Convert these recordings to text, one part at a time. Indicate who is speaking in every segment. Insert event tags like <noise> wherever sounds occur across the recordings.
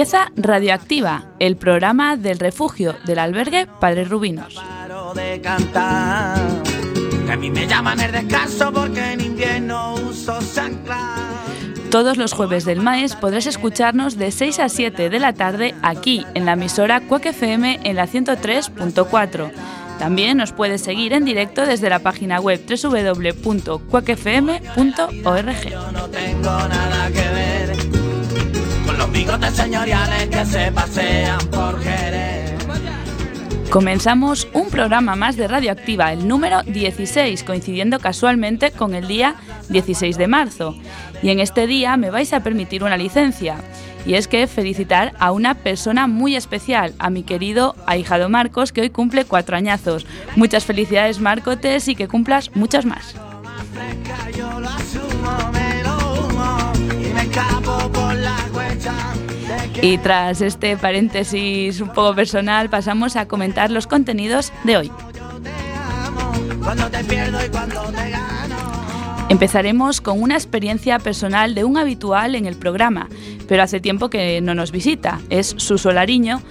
Speaker 1: Empieza Radioactiva, el programa del refugio del albergue Padre Rubinos. Todos los jueves del maes podrás escucharnos de 6 a 7 de la tarde aquí en la emisora Cuac FM en la 103.4. También nos puedes seguir en directo desde la página web www.cuacfm.org. los bigotes señoriales que se pasean por Jerez. Comenzamos un programa más de Radioactiva, el número 16, coincidiendo casualmente con el día 16 de marzo. Y en este día me vais a permitir una licencia. Y es que felicitar a una persona muy especial, a mi querido ahijado Marcos, que hoy cumple cuatro añazos. Muchas felicidades, Marcotes, y que cumplas muchas más. Y tras este paréntesis un poco personal, pasamos a comentar los contenidos de hoy. Empezaremos con una experiencia personal de un habitual en el programa, pero hace tiempo que no nos visita, es su solariño.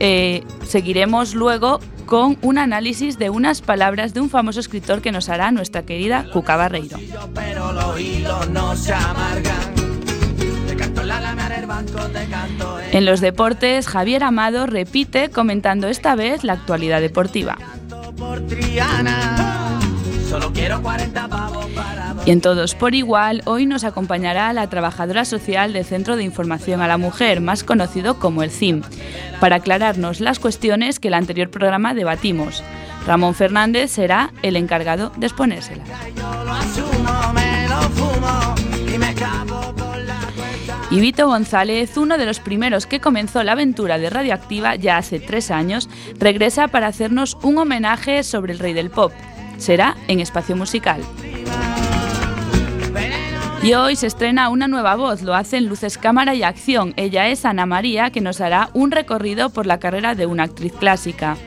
Speaker 1: Eh, seguiremos luego con un análisis de unas palabras de un famoso escritor que nos hará nuestra querida Cuca Barreiro. En los deportes, Javier Amado repite comentando esta vez la actualidad deportiva. Y en Todos por Igual, hoy nos acompañará la trabajadora social del Centro de Información a la Mujer, más conocido como el CIM, para aclararnos las cuestiones que el anterior programa debatimos. Ramón Fernández será el encargado de exponérselas. Y Vito González, uno de los primeros que comenzó la aventura de Radioactiva ya hace tres años, regresa para hacernos un homenaje sobre el rey del pop, será en Espacio Musical. Y hoy se estrena una nueva voz, lo hace en Luces Cámara y Acción. Ella es Ana María, que nos hará un recorrido por la carrera de una actriz clásica.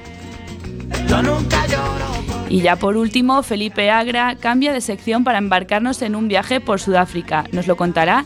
Speaker 1: Y ya por último, Felipe Agra cambia de sección para embarcarnos en un viaje por Sudáfrica. Nos lo contará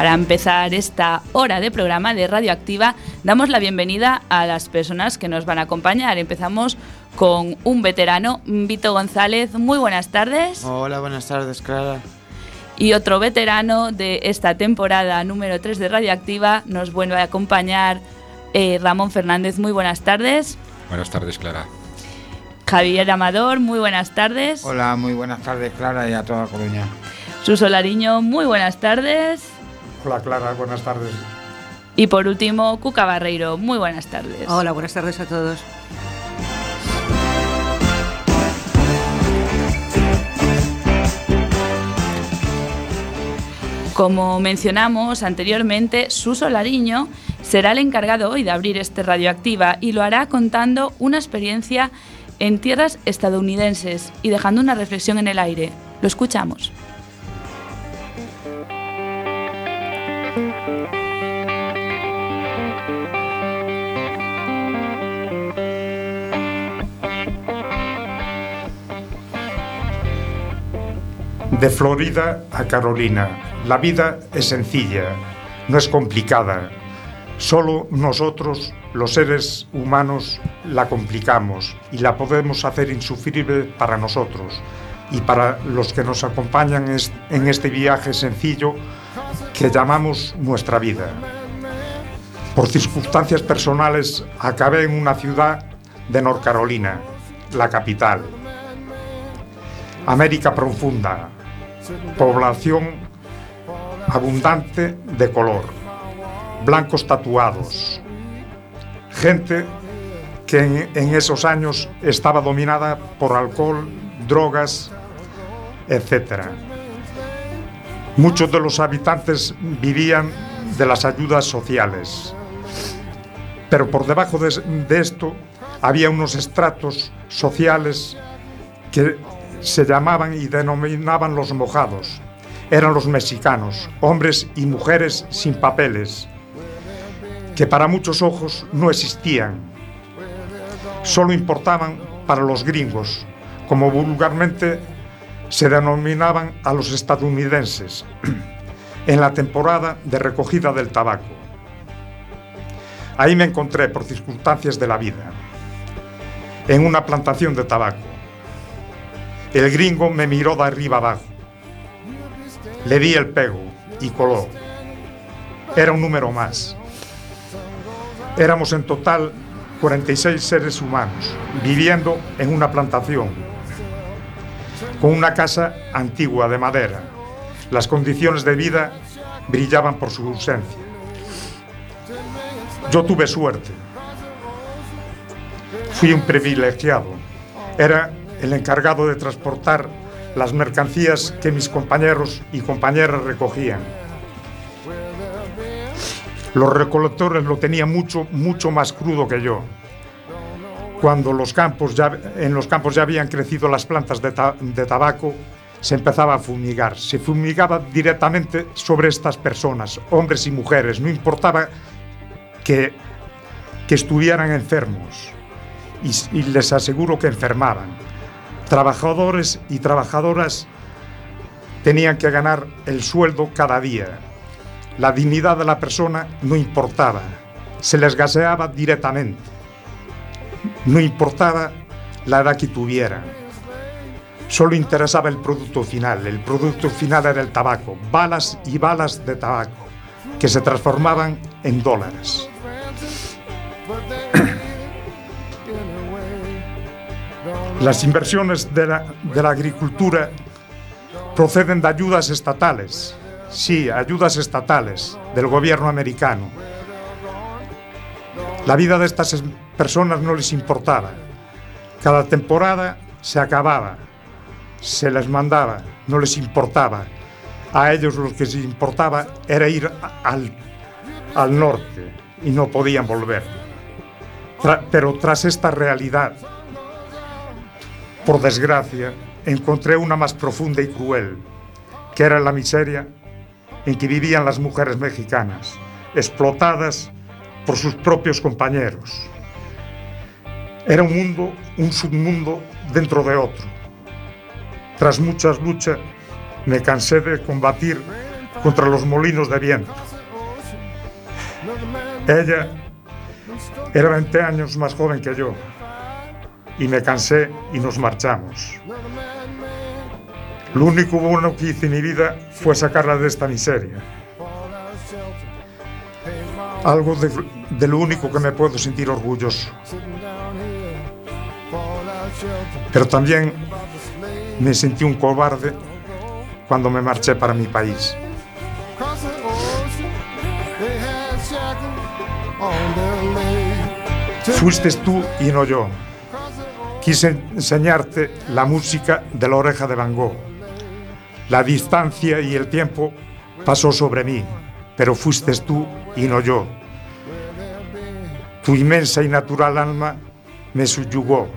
Speaker 1: Para empezar esta hora de programa de Radioactiva, damos la bienvenida a las personas que nos van a acompañar. Empezamos con un veterano, Vito González. Muy buenas tardes.
Speaker 2: Hola, buenas tardes, Clara.
Speaker 1: Y otro veterano de esta temporada número 3 de Radioactiva nos vuelve a acompañar eh, Ramón Fernández. Muy buenas tardes.
Speaker 3: Buenas tardes, Clara.
Speaker 1: Javier Amador, muy buenas tardes.
Speaker 2: Hola, muy buenas tardes, Clara, y a toda Coruña.
Speaker 1: Suso Lariño, muy buenas tardes.
Speaker 4: Hola Clara, buenas tardes.
Speaker 1: Y por último, Cuca Barreiro, muy buenas tardes.
Speaker 5: Hola, buenas tardes a todos.
Speaker 1: Como mencionamos anteriormente, Suso Lariño será el encargado hoy de abrir este Radioactiva y lo hará contando una experiencia en tierras estadounidenses y dejando una reflexión en el aire. Lo escuchamos.
Speaker 4: De Florida a Carolina, la vida es sencilla, no es complicada. Solo nosotros, los seres humanos, la complicamos y la podemos hacer insufrible para nosotros y para los que nos acompañan en este viaje sencillo que llamamos nuestra vida. Por circunstancias personales acabé en una ciudad de North Carolina, la capital. América profunda, población abundante de color. blancos tatuados, gente que en, esos años estaba dominada por alcohol, drogas, etc. Muchos de los habitantes vivían de las ayudas sociales, pero por debajo de esto había unos estratos sociales que se llamaban y denominaban los mojados. Eran los mexicanos, hombres y mujeres sin papeles, que para muchos ojos no existían. Solo importaban para los gringos, como vulgarmente se denominaban a los estadounidenses, <clears throat> en la temporada de recogida del tabaco. Ahí me encontré por circunstancias de la vida, en una plantación de tabaco. El gringo me miró de arriba abajo. Le di el pego y coló. Era un número más. Éramos en total 46 seres humanos viviendo en una plantación con una casa antigua de madera. Las condiciones de vida brillaban por su ausencia. Yo tuve suerte. Fui un privilegiado. Era el encargado de transportar las mercancías que mis compañeros y compañeras recogían. Los recolectores lo tenían mucho, mucho más crudo que yo. Cuando los campos ya, en los campos ya habían crecido las plantas de, tabaco, se empezaba a fumigar. Se fumigaba directamente sobre estas personas, hombres y mujeres. No importaba que, que estuvieran enfermos. Y les aseguro que enfermaban. Trabajadores y trabajadoras tenían que ganar el sueldo cada día la dignidad de la persona no importaba, se les gaseaba directamente. No importaba la edad que tuvieran. Solo interesaba el producto final. El producto final era el tabaco, balas y balas de tabaco, que se transformaban en dólares. <coughs> Las inversiones de la, de la agricultura proceden de ayudas estatales, Sí, ayudas estatales del gobierno americano. La vida de estas personas no les importaba. Cada temporada se acababa, se les mandaba, no les importaba. A ellos lo que les importaba era ir al, al norte y no podían volver. pero tras esta realidad, por desgracia, encontré una más profunda y cruel, que era la miseria en que vivían las mujeres mexicanas, explotadas por sus propios compañeros. Era un mundo, un submundo dentro de otro. Tras muchas luchas, me cansé de combatir contra los molinos de viento. Ella era 20 años más joven que yo y me cansé y nos marchamos. Lo único bueno que hice en mi vida fue sacarla de esta miseria. Algo de, lo único que me puedo sentir orgulloso. Pero también me sentí un cobarde cuando me marché para mi país. Fuiste tú y no yo. Quise enseñarte la música de la oreja de Van Gogh la distancia y el tiempo pasó sobre mí, pero fuiste tú y no yo. Tu inmensa y natural alma me subyugó,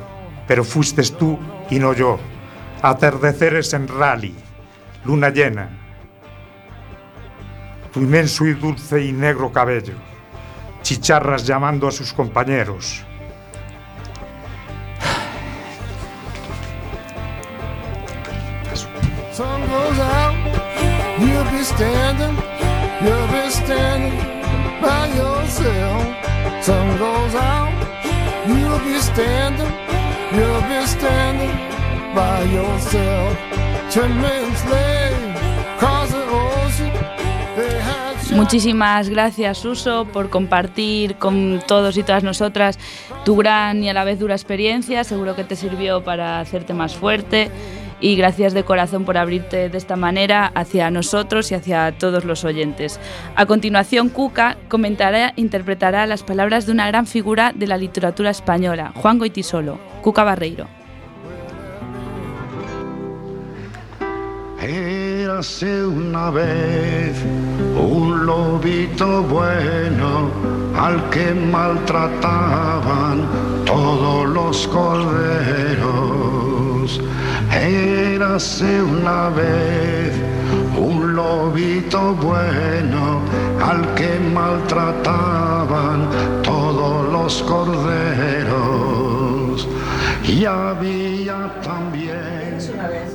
Speaker 4: pero fuiste tú y no yo. Atardeceres en rally, luna llena. Tu inmenso y dulce y negro cabello, chicharras llamando a sus compañeros you'll be standing by yourself. Ten minutes late. Muchísimas gracias, Suso, por compartir con todos y todas nosotras tu gran y a la vez dura experiencia. Seguro que te sirvió para hacerte más fuerte
Speaker 1: y gracias de corazón por abrirte de esta manera hacia nosotros y hacia todos los oyentes. A continuación, Cuca comentará, interpretará las palabras de una gran figura de la literatura española, Juan Goitisolo, Cuca Barreiro.
Speaker 3: Érase una vez un lobito bueno al que maltrataban todos los corderos. Érase una vez un lobito bueno al que maltrataban todos los corderos. Y había también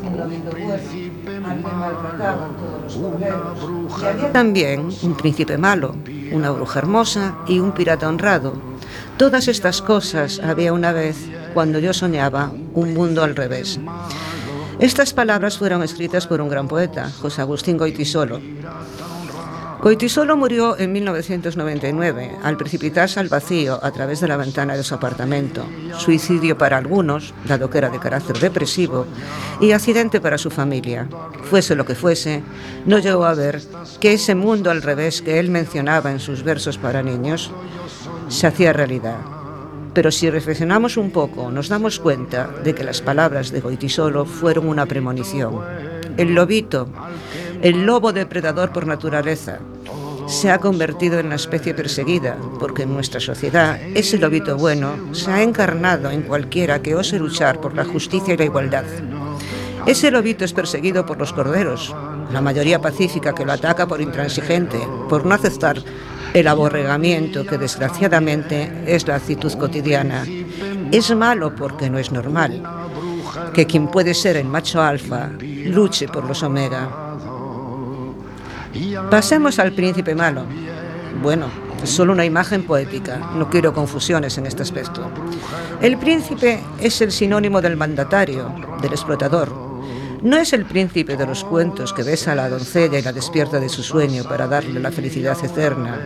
Speaker 3: un príncipe
Speaker 5: había también un príncipe malo, una bruja hermosa y un pirata honrado. Todas estas cosas había una vez cuando yo soñaba un mundo al revés. Estas palabras fueron escritas por un gran poeta, José Agustín Goitisolo. Goitisolo murió en 1999 al precipitarse al vacío a través de la ventana de su apartamento. Suicidio para algunos, dado que era de carácter depresivo, y accidente para su familia. Fuese lo que fuese, no llegó a ver que ese mundo al revés que él mencionaba en sus versos para niños se hacía realidad. Pero si reflexionamos un poco, nos damos cuenta de que las palabras de Goitisolo fueron una premonición. El lobito, el lobo depredador por naturaleza, se ha convertido en la especie perseguida, porque en nuestra sociedad ese lobito bueno se ha encarnado en cualquiera que ose luchar por la justicia y la igualdad. Ese lobito es perseguido por los corderos, la mayoría pacífica que lo ataca por intransigente, por no aceptar el aborregamiento que desgraciadamente es la actitud cotidiana. Es malo porque no es normal que quien puede ser el macho alfa luche por los omega. Pasemos al príncipe malo. Bueno, es solo una imagen poética, no quiero confusiones en este aspecto. El príncipe es el sinónimo del mandatario, del explotador. No es el príncipe de los cuentos que besa a la doncella y la despierta de su sueño para darle la felicidad eterna.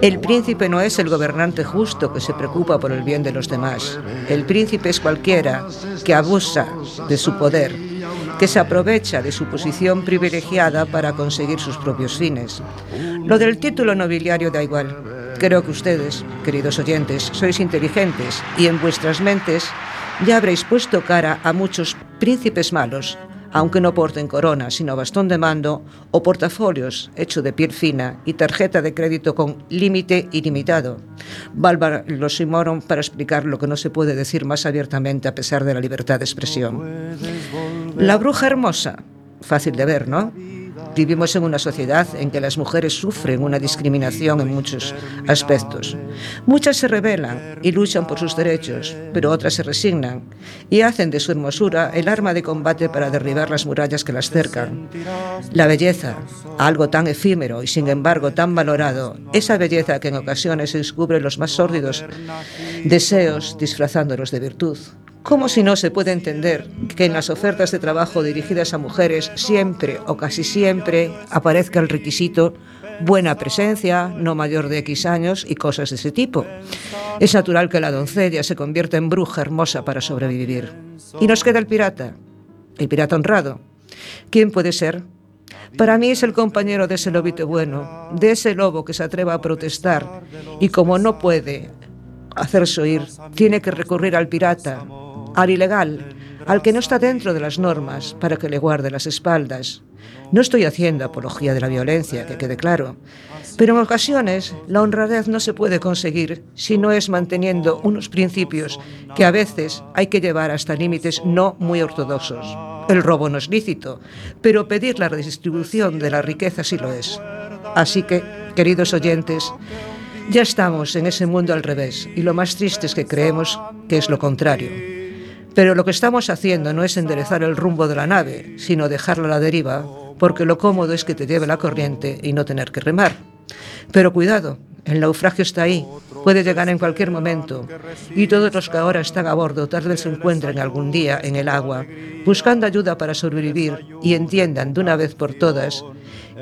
Speaker 5: El príncipe no es el gobernante justo que se preocupa por el bien de los demás. El príncipe es cualquiera que abusa de su poder, que se aprovecha de su posición privilegiada para conseguir sus propios fines. Lo del título nobiliario da igual. Creo que ustedes, queridos oyentes, sois inteligentes y en vuestras mentes ya habréis puesto cara a muchos príncipes malos aunque no porten corona, sino bastón de mando o portafolios hecho de piel fina y tarjeta de crédito con límite ilimitado. Bárbara lo simoron para explicar lo que no se puede decir más abiertamente a pesar de la libertad de expresión. La bruja hermosa, fácil de ver, ¿no? Vivimos en una sociedad en que las mujeres sufren una discriminación en muchos aspectos. Muchas se rebelan y luchan por sus derechos, pero otras se resignan y hacen de su hermosura el arma de combate para derribar las murallas que las cercan. La belleza, algo tan efímero y sin embargo tan valorado, esa belleza que en ocasiones descubre los más sórdidos deseos disfrazándolos de virtud. ¿Cómo si no se puede entender que en las ofertas de trabajo dirigidas a mujeres siempre o casi siempre aparezca el requisito buena presencia, no mayor de X años y cosas de ese tipo? Es natural que la doncella se convierta en bruja hermosa para sobrevivir. Y nos queda el pirata, el pirata honrado. ¿Quién puede ser? Para mí es el compañero de ese lobito bueno, de ese lobo que se atreva a protestar y como no puede hacerse oír, tiene que recurrir al pirata, al ilegal, al que no está dentro de las normas para que le guarde las espaldas. No estoy haciendo apología de la violencia, que quede claro, pero en ocasiones la honradez no se puede conseguir si no es manteniendo unos principios que a veces hay que llevar hasta límites no muy ortodoxos. El robo no es lícito, pero pedir la redistribución de la riqueza sí lo es. Así que, queridos oyentes, ya estamos en ese mundo al revés y lo más triste es que creemos que es lo contrario. Pero lo que estamos haciendo no es enderezar el rumbo de la nave, sino dejarla a la deriva, porque lo cómodo es que te lleve la corriente y no tener que remar. Pero cuidado, el naufragio está ahí, puede llegar en cualquier momento, y todos los que ahora están a bordo tal vez se encuentren algún día en el agua, buscando ayuda para sobrevivir y entiendan de una vez por todas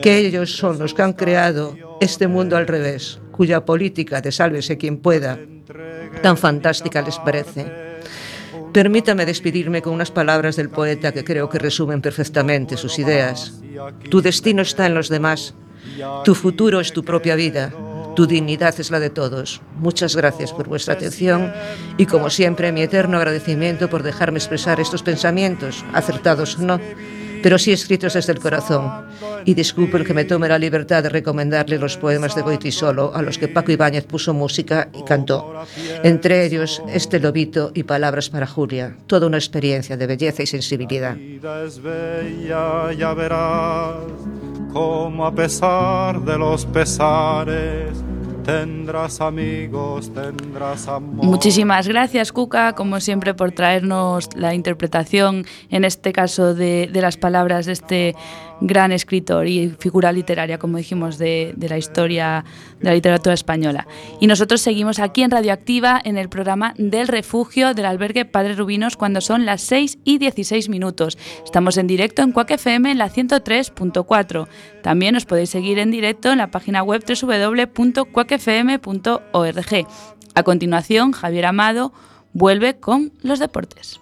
Speaker 5: que ellos son los que han creado este mundo al revés, cuya política de sálvese quien pueda, tan fantástica les parece. Permítame despedirme con unas palabras del poeta que creo que resumen perfectamente sus ideas. Tu destino está en los demás. Tu futuro es tu propia vida. Tu dignidad es la de todos. Muchas gracias por vuestra atención y como siempre mi eterno agradecimiento por dejarme expresar estos pensamientos, acertados o no, pero sí escritos desde el corazón. Y disculpen que me tome la libertad de recomendarle los poemas de Goitisolo a los que Paco Ibáñez puso música y cantó. Entre ellos, Este Lobito y Palabras para Julia. Toda una experiencia de belleza y sensibilidad.
Speaker 6: ya verás como a pesar de los pesares tendrás amigos, tendrás amor.
Speaker 1: Muchísimas gracias, Cuca, como siempre, por traernos la interpretación, en este caso, de, de las palabras de este gran escritor y figura literaria, como dijimos, de, la historia de la literatura española. Y nosotros seguimos aquí en Radioactiva en el programa del refugio del albergue Padre Rubinos cuando son las 6 y 16 minutos. Estamos en directo en Cuac FM en la 103.4. También os podéis seguir en directo en la página web www.cuacfm.org. A continuación, Javier Amado vuelve con los deportes.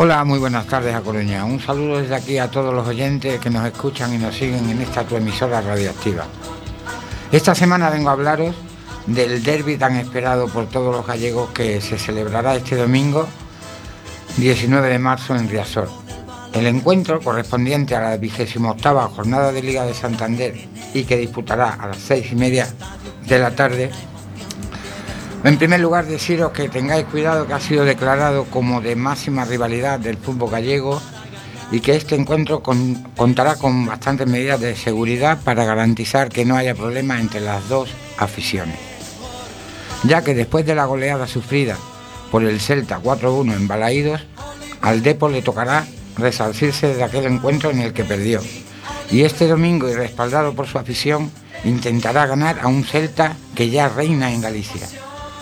Speaker 2: Hola, muy buenas tardes a Coruña. Un saludo desde aquí a todos los oyentes que nos escuchan y nos siguen en esta tu emisora radioactiva. Esta semana vengo a hablaros del derby tan esperado por todos los gallegos que se celebrará este domingo 19 de marzo en Riazor. El encuentro correspondiente a la 28 jornada de Liga de Santander y que disputará a las seis y media de la tarde en primer lugar, deciros que tengáis cuidado que ha sido declarado como de máxima rivalidad del fútbol gallego y que este encuentro con, contará con bastantes medidas de seguridad para garantizar que no haya problemas entre las dos aficiones. Ya que después de la goleada sufrida por el Celta 4-1 en Balaídos, al Depo le tocará resarcirse de aquel encuentro en el que perdió. Y este domingo, y respaldado por su afición, intentará ganar a un Celta que ya reina en Galicia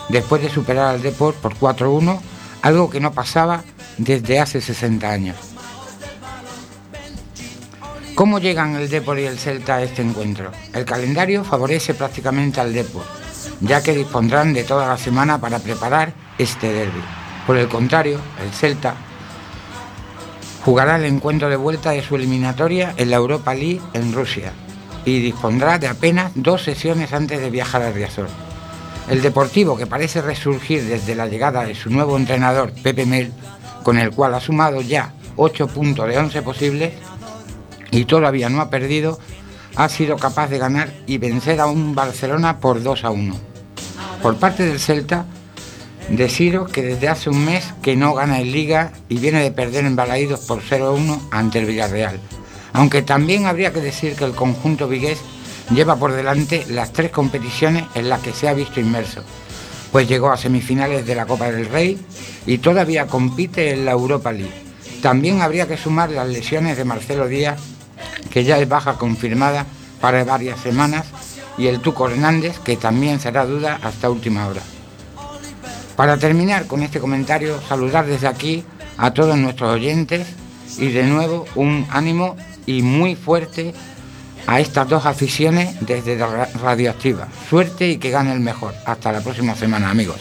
Speaker 2: después de superar al Deport por 4-1, algo que no pasaba desde hace 60 años. ¿Cómo llegan el Deport y el Celta a este encuentro? El calendario favorece prácticamente al Deport, ya que dispondrán de toda la semana para preparar este derby. Por el contrario, el Celta jugará el encuentro de vuelta de su eliminatoria en la Europa League en Rusia y dispondrá de apenas dos sesiones antes de viajar a Riazor. El Deportivo, que parece resurgir desde la llegada de su nuevo entrenador, Pepe Mel, con el cual ha sumado ya 8 puntos de 11 posibles y todavía no ha perdido, ha sido capaz de ganar y vencer a un Barcelona por 2 a 1. Por parte del Celta, deciros que desde hace un mes que no gana en Liga y viene de perder en Balaídos por 0 a 1 ante el Villarreal. Aunque también habría que decir que el conjunto vigués lleva por delante las tres competiciones en las que se ha visto inmerso, pues llegó a semifinales de la Copa del Rey y todavía compite en la Europa League. También habría que sumar las lesiones de Marcelo Díaz, que ya es baja confirmada para varias semanas, y el Tuco Hernández, que también será duda hasta última hora. Para terminar con este comentario, saludar desde aquí a todos nuestros oyentes y de nuevo un ánimo y muy fuerte a estas dos aficiones desde Radioactiva. Suerte y que gane el mejor. Hasta la próxima semana, amigos.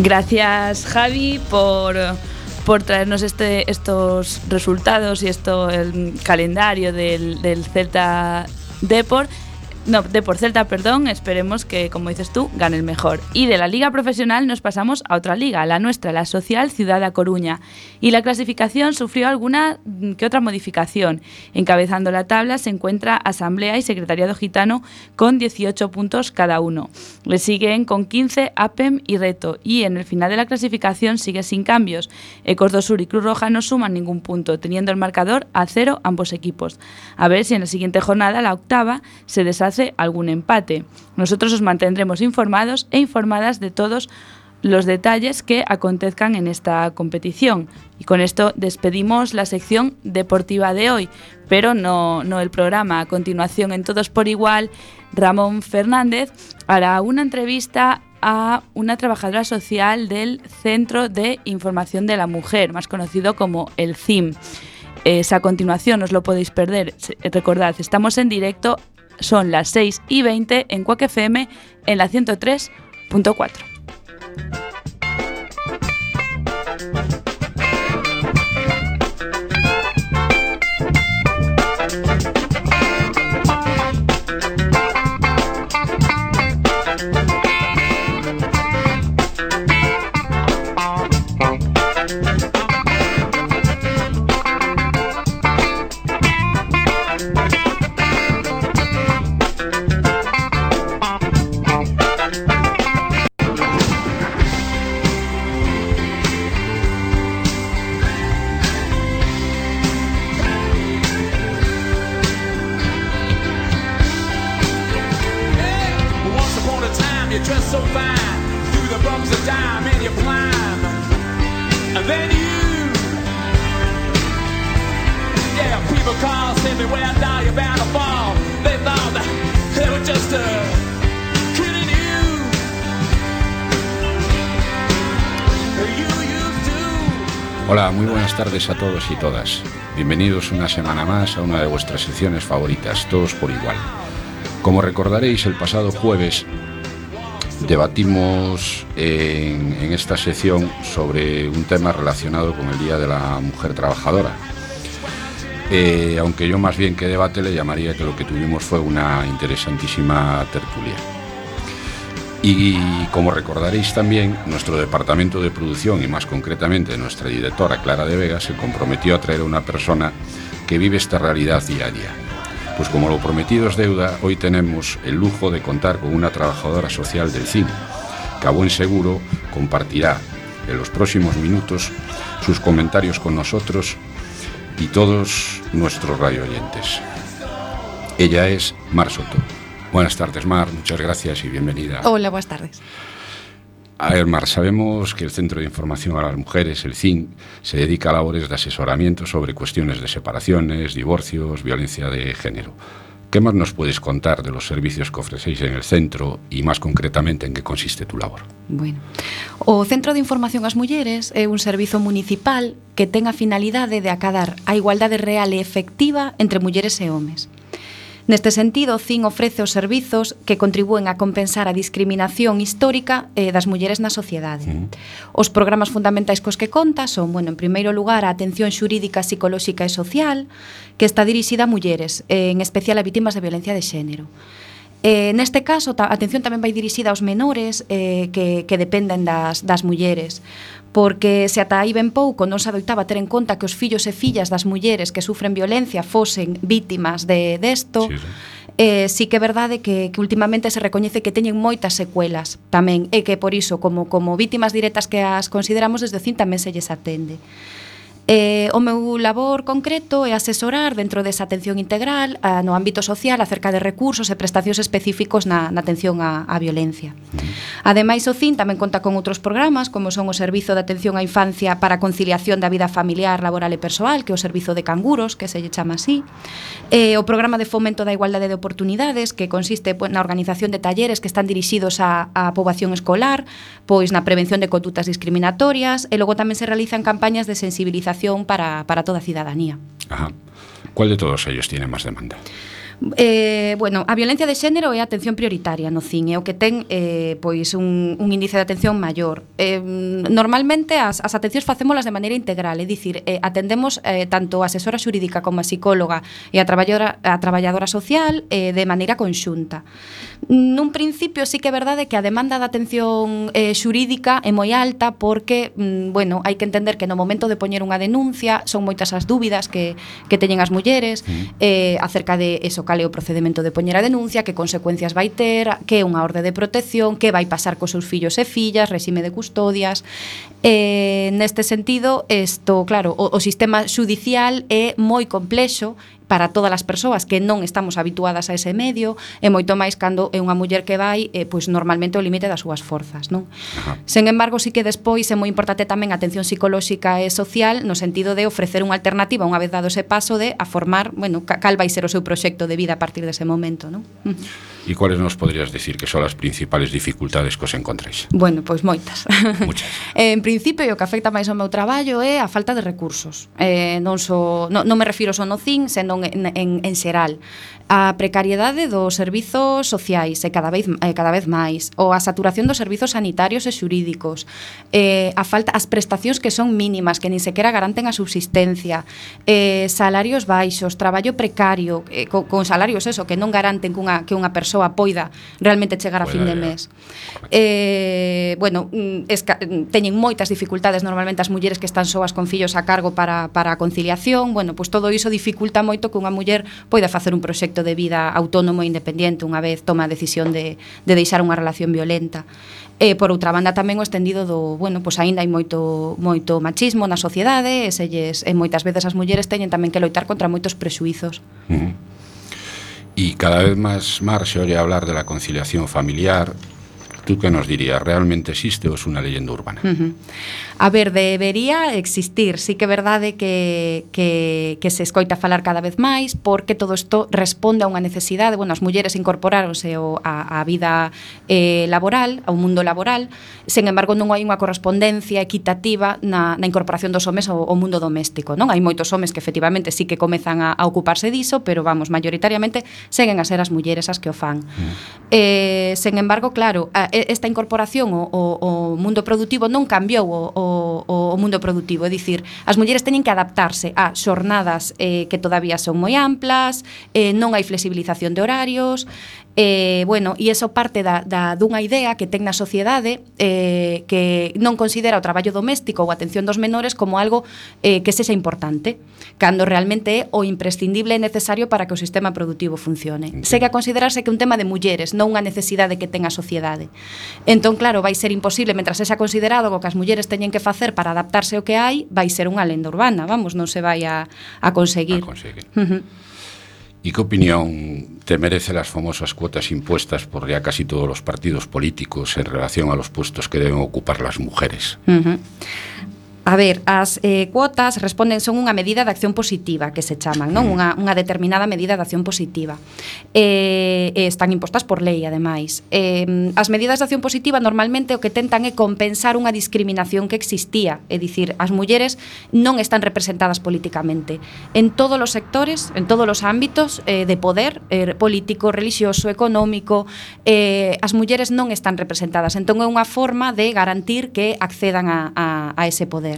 Speaker 1: Gracias Javi por, por traernos este, estos resultados y esto el calendario del, del Celta Deport. No, de por Celta, perdón, esperemos que, como dices tú, gane el mejor. Y de la liga profesional nos pasamos a otra liga, la nuestra, la Social Ciudad de Coruña. Y la clasificación sufrió alguna mm, que otra modificación. Encabezando la tabla se encuentra Asamblea y Secretariado Gitano con 18 puntos cada uno. Le siguen con 15 APEM y Reto. Y en el final de la clasificación sigue sin cambios. Ecos do Sur y Cruz Roja no suman ningún punto, teniendo el marcador a cero ambos equipos. A ver si en la siguiente jornada, la octava, se deshace algún empate. Nosotros os mantendremos informados e informadas de todos los detalles que acontezcan en esta competición. Y con esto despedimos la sección deportiva de hoy, pero no, no el programa. A continuación, en Todos por Igual, Ramón Fernández hará una entrevista a una trabajadora social del Centro de Información de la Mujer, más conocido como el CIM. Es a continuación, os lo podéis perder. Recordad, estamos en directo, son las 6 y 20 en Cuac FM en la 103.4.
Speaker 7: Hola, muy buenas tardes a todos y todas. Bienvenidos una semana más a una de vuestras secciones favoritas, todos por igual. Como recordaréis, el pasado jueves debatimos en, esta sección sobre un tema relacionado con el Día de la Mujer Trabajadora. Eh, aunque yo más bien que debate le llamaría que lo que tuvimos fue una interesantísima tertulia. Y como recordaréis también, nuestro departamento de producción y más concretamente nuestra directora Clara de Vega se comprometió a traer a una persona que vive esta realidad día a día. Pues como lo prometido es deuda, hoy tenemos el lujo de contar con una trabajadora social del cine, que a buen seguro compartirá en los próximos minutos sus comentarios con nosotros y todos nuestros radio oyentes. Ella es Mar Soto. Buenas tardes, Mar. Muchas gracias y bienvenida.
Speaker 8: Hola, buenas tardes.
Speaker 7: A ver, Mar, sabemos que el Centro de Información a las Mujeres, el CIN, se dedica a labores de asesoramiento sobre cuestiones de separaciones, divorcios, violencia de género. ¿Qué más nos puedes contar de los servicios que ofrecéis en el centro y máis concretamente en que consiste tu labor?
Speaker 8: Bueno, o Centro de Información ás Mulleres é un servizo municipal que ten a finalidade de acadar a igualdade real e efectiva entre mulleres e homes Neste sentido, CIN ofrece os servizos que contribúen a compensar a discriminación histórica eh, das mulleres na sociedade.
Speaker 7: Mm.
Speaker 8: Os programas fundamentais cos que conta son, bueno, en primeiro lugar, a atención xurídica, psicolóxica e social, que está dirixida a mulleres, eh, en especial a vítimas de violencia de xénero. Eh, neste caso, ta, a atención tamén vai dirixida aos menores eh, que, que dependen das, das mulleres porque se ata aí ben pouco non se adoitaba ter en conta que os fillos e fillas das mulleres que sufren violencia fosen vítimas de desto, de
Speaker 7: sí, sí
Speaker 8: eh, sí que é verdade que, que últimamente se recoñece que teñen moitas secuelas tamén e que por iso como, como vítimas directas que as consideramos desde o CIN tamén se lles atende. Eh, o meu labor concreto é asesorar dentro desa atención integral a, no ámbito social acerca de recursos e prestacións específicos na, na atención á, á violencia. Ademais, o CIN tamén conta con outros programas como son o Servizo de Atención á Infancia para a Conciliación da Vida Familiar, Laboral e Persoal, que é o Servizo de Canguros, que se lle chama así, eh, o Programa de Fomento da Igualdade de Oportunidades, que consiste pues, na organización de talleres que están dirixidos á, á poboación escolar, pois na prevención de condutas discriminatorias, e logo tamén se realizan campañas de sensibilización educación para, para toda a cidadanía.
Speaker 7: Ajá. Cual de todos ellos tiene más demanda?
Speaker 8: Eh, bueno, a violencia de xénero é a atención prioritaria no CIN, é o que ten eh, pois un, un índice de atención maior. Eh, normalmente as, as atencións facémolas de maneira integral, é dicir, eh, atendemos eh, tanto a asesora xurídica como a psicóloga e a traballadora, a traballadora social eh, de maneira conxunta. Nun principio sí que é verdade que a demanda da atención eh, xurídica é moi alta porque, mm, bueno, hai que entender que no momento de poñer unha denuncia son moitas as dúbidas que, que teñen as mulleres mm. eh, acerca de eso, cal é o procedimento de poñer a denuncia, que consecuencias vai ter, que é unha orde de protección, que vai pasar cos seus fillos e fillas, resime de custodias. Eh, neste sentido, isto, claro, o, o sistema xudicial é moi complexo para todas as persoas que non estamos habituadas a ese medio e moito máis cando é unha muller que vai eh, pois normalmente o límite das súas forzas non?
Speaker 7: Ajá.
Speaker 8: sen embargo sí que despois é moi importante tamén a atención psicolóxica e social no sentido de ofrecer unha alternativa unha vez dado ese paso de a formar bueno, cal vai ser o seu proxecto de vida a partir dese momento non? Mm.
Speaker 7: E cuáles nos poderías decir que son as principales dificultades que os encontráis?
Speaker 8: Bueno, pois moitas. <laughs>
Speaker 7: Muchas.
Speaker 8: en principio, o que afecta máis ao meu traballo é a falta de recursos. Eh, non, so, non, non me refiro só no CIN, senón en, en, en xeral a precariedade dos servizos sociais e cada vez e cada vez máis, ou a saturación dos servizos sanitarios e xurídicos, eh, a falta as prestacións que son mínimas, que nin sequera garanten a subsistencia, eh, salarios baixos, traballo precario, eh, co, con salarios eso que non garanten que unha, que unha persoa poida realmente chegar a fin de mes. Eh, bueno, mm, esca, mm, teñen moitas dificultades normalmente as mulleres que están soas con fillos a cargo para, para a conciliación, bueno, pois pues todo iso dificulta moito que unha muller poida facer un proxecto proxecto de vida autónomo e independente unha vez toma a decisión de, de deixar unha relación violenta. E por outra banda tamén o extendido do, bueno, pois aínda hai moito moito machismo na sociedade, e selles e moitas veces as mulleres teñen tamén que loitar contra moitos prexuízos.
Speaker 7: Uh. E cada vez máis marxe ore hablar de la conciliación familiar. Tú que nos dirías, realmente existe ou é unha leyenda urbana?
Speaker 8: Uh. A ver, debería existir. Sí que é verdade que, que, que se escoita falar cada vez máis porque todo isto responde a unha necesidade. Bueno, as mulleres incorporáronse ao, a, a vida eh, laboral, ao mundo laboral. Sen embargo, non hai unha correspondencia equitativa na, na incorporación dos homes ao, ao mundo doméstico. Non Hai moitos homes que efectivamente sí que comezan a, a ocuparse diso, pero vamos, mayoritariamente seguen a ser as mulleres as que o fan. Mm. Eh, sen embargo, claro, a, esta incorporación ao, ao mundo productivo non cambiou o, o o, o mundo productivo, é dicir, as mulleres teñen que adaptarse a xornadas eh, que todavía son moi amplas, eh, non hai flexibilización de horarios, eh, bueno, e eso parte da, da dunha idea que ten na sociedade eh, que non considera o traballo doméstico ou atención dos menores como algo eh, que sexa importante, cando realmente é o imprescindible e necesario para que o sistema productivo funcione.
Speaker 7: Okay.
Speaker 8: Segue a considerarse que é un tema de mulleres, non unha necesidade que ten a sociedade. Entón, claro, vai ser imposible, mentras sexa considerado o que as mulleres teñen que facer para adaptarse ao que hai, vai ser unha lenda urbana, vamos, non se vai a, a conseguir.
Speaker 7: A conseguir.
Speaker 8: Uh -huh.
Speaker 7: ¿Y qué opinión te merece las famosas cuotas impuestas por ya casi todos los partidos políticos en relación a los puestos que deben ocupar las mujeres?
Speaker 8: A ver, as eh, cuotas responden son unha medida de acción positiva que se chaman, non? Unha, unha determinada medida de acción positiva. Eh, están impostas por lei, ademais. Eh, as medidas de acción positiva normalmente o que tentan é compensar unha discriminación que existía, é dicir, as mulleres non están representadas políticamente en todos os sectores, en todos os ámbitos eh, de poder eh, político, religioso, económico, eh, as mulleres non están representadas. Entón é unha forma de garantir que accedan a, a, a ese poder.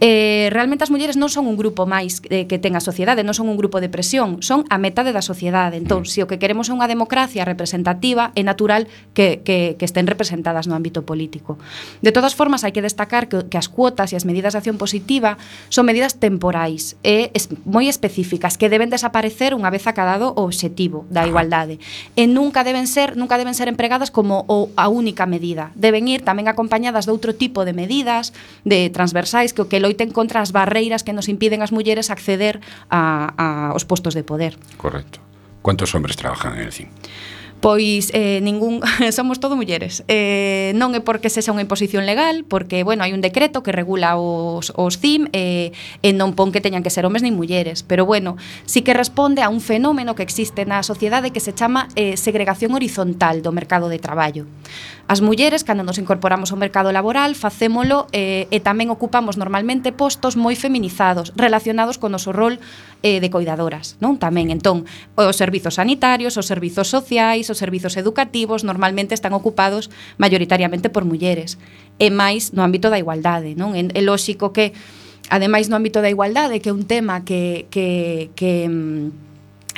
Speaker 8: eh, realmente as mulleres non son un grupo máis eh, que ten a sociedade, non son un grupo de presión, son a metade da sociedade. Entón, se o que queremos é unha democracia representativa, é natural que, que, que estén representadas no ámbito político. De todas formas, hai que destacar que, que as cuotas e as medidas de acción positiva son medidas temporais e es, moi específicas que deben desaparecer unha vez acabado o obxectivo da igualdade. E nunca deben ser, nunca deben ser empregadas como o, a única medida. Deben ir tamén acompañadas de outro tipo de medidas, de transversais que o que loiten contra as barreiras que nos impiden as mulleres acceder a, a os postos de poder.
Speaker 7: Correcto. ¿Cuántos hombres trabajan en el CIN?
Speaker 8: pois eh, ningún <laughs> somos todo mulleres. Eh, non é porque sexa unha imposición legal, porque bueno, hai un decreto que regula os, os CIM eh, e non pon que teñan que ser homes nin mulleres, pero bueno, sí que responde a un fenómeno que existe na sociedade que se chama eh, segregación horizontal do mercado de traballo. As mulleres, cando nos incorporamos ao mercado laboral, facémolo eh, e tamén ocupamos normalmente postos moi feminizados, relacionados con noso rol eh, de coidadoras, non? Tamén, entón, os servizos sanitarios, os servizos sociais, os servizos educativos normalmente están ocupados maioritariamente por mulleres, e máis no ámbito da igualdade, non? É, é lóxico que ademais no ámbito da igualdade, que é un tema que que que mm,